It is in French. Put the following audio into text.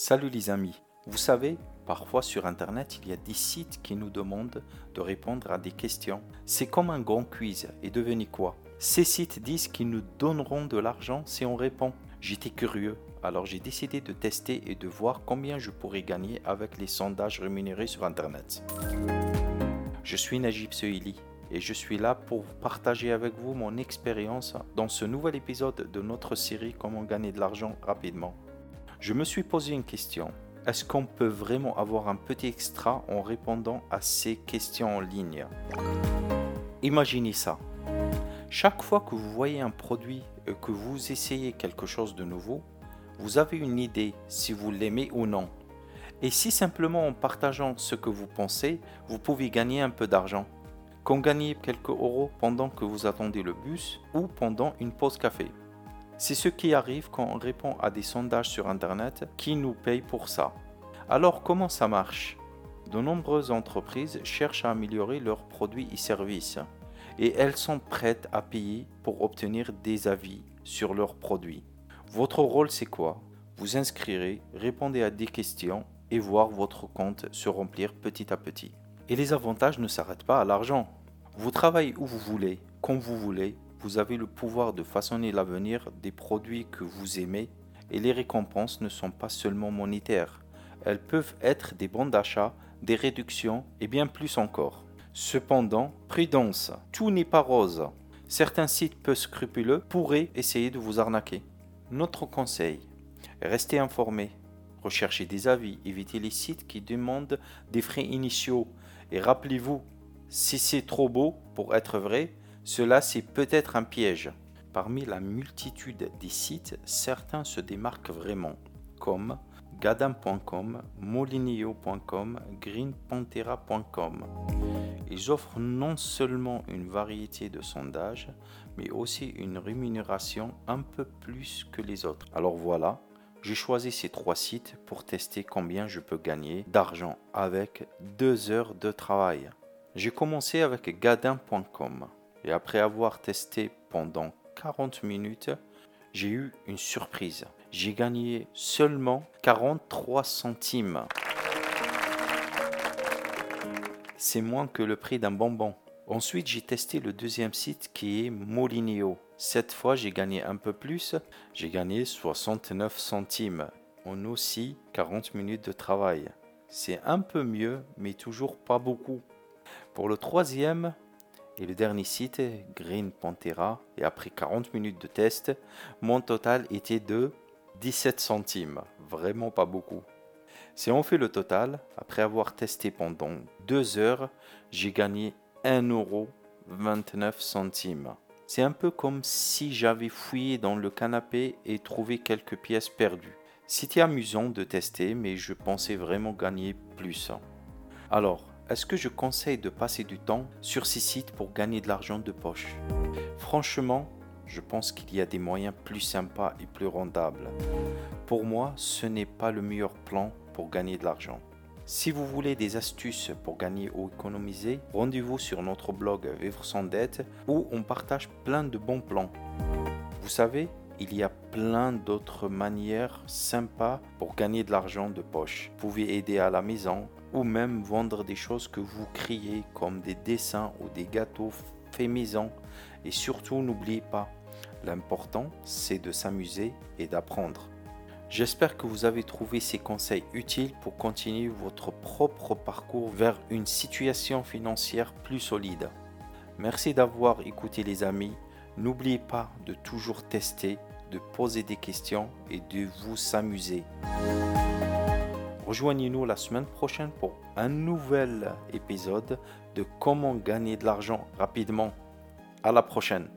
Salut les amis. Vous savez, parfois sur Internet, il y a des sites qui nous demandent de répondre à des questions. C'est comme un grand quiz. Et devenez quoi? Ces sites disent qu'ils nous donneront de l'argent si on répond. J'étais curieux, alors j'ai décidé de tester et de voir combien je pourrais gagner avec les sondages rémunérés sur Internet. Je suis Najib Sehili et je suis là pour partager avec vous mon expérience dans ce nouvel épisode de notre série Comment gagner de l'argent rapidement. Je me suis posé une question. Est-ce qu'on peut vraiment avoir un petit extra en répondant à ces questions en ligne? Imaginez ça. Chaque fois que vous voyez un produit et que vous essayez quelque chose de nouveau, vous avez une idée si vous l'aimez ou non. Et si simplement en partageant ce que vous pensez, vous pouvez gagner un peu d'argent qu'on gagne quelques euros pendant que vous attendez le bus ou pendant une pause café. C'est ce qui arrive quand on répond à des sondages sur Internet qui nous payent pour ça. Alors comment ça marche? De nombreuses entreprises cherchent à améliorer leurs produits et services et elles sont prêtes à payer pour obtenir des avis sur leurs produits. Votre rôle c'est quoi? Vous inscrirez, répondez à des questions et voir votre compte se remplir petit à petit. Et les avantages ne s'arrêtent pas à l'argent. Vous travaillez où vous voulez, quand vous voulez, vous avez le pouvoir de façonner l'avenir des produits que vous aimez et les récompenses ne sont pas seulement monétaires. Elles peuvent être des bons d'achat, des réductions et bien plus encore. Cependant, prudence, tout n'est pas rose. Certains sites peu scrupuleux pourraient essayer de vous arnaquer. Notre conseil, restez informé, recherchez des avis, évitez les sites qui demandent des frais initiaux et rappelez-vous si c'est trop beau pour être vrai, cela c'est peut-être un piège. Parmi la multitude des sites, certains se démarquent vraiment, comme gadam.com, molinio.com, greenpantera.com. Ils offrent non seulement une variété de sondages, mais aussi une rémunération un peu plus que les autres. Alors voilà, j'ai choisi ces trois sites pour tester combien je peux gagner d'argent avec deux heures de travail. J'ai commencé avec gadin.com après avoir testé pendant 40 minutes, j'ai eu une surprise. J'ai gagné seulement 43 centimes. C'est moins que le prix d'un bonbon. Ensuite, j'ai testé le deuxième site qui est Molinio. Cette fois, j'ai gagné un peu plus. J'ai gagné 69 centimes en aussi 40 minutes de travail. C'est un peu mieux, mais toujours pas beaucoup. Pour le troisième et le dernier site, Green Pantera, et après 40 minutes de test, mon total était de 17 centimes. Vraiment pas beaucoup. Si on fait le total, après avoir testé pendant 2 heures, j'ai gagné 1 euro 29 centimes. C'est un peu comme si j'avais fouillé dans le canapé et trouvé quelques pièces perdues. C'était amusant de tester, mais je pensais vraiment gagner plus. Alors, est-ce que je conseille de passer du temps sur ces sites pour gagner de l'argent de poche? Franchement, je pense qu'il y a des moyens plus sympas et plus rendables. Pour moi, ce n'est pas le meilleur plan pour gagner de l'argent. Si vous voulez des astuces pour gagner ou économiser, rendez-vous sur notre blog Vivre sans dette où on partage plein de bons plans. Vous savez, il y a plein d'autres manières sympas pour gagner de l'argent de poche. Vous pouvez aider à la maison, ou même vendre des choses que vous criez comme des dessins ou des gâteaux faits maison. Et surtout, n'oubliez pas, l'important c'est de s'amuser et d'apprendre. J'espère que vous avez trouvé ces conseils utiles pour continuer votre propre parcours vers une situation financière plus solide. Merci d'avoir écouté les amis. N'oubliez pas de toujours tester, de poser des questions et de vous s'amuser. Rejoignez-nous la semaine prochaine pour un nouvel épisode de comment gagner de l'argent rapidement. À la prochaine.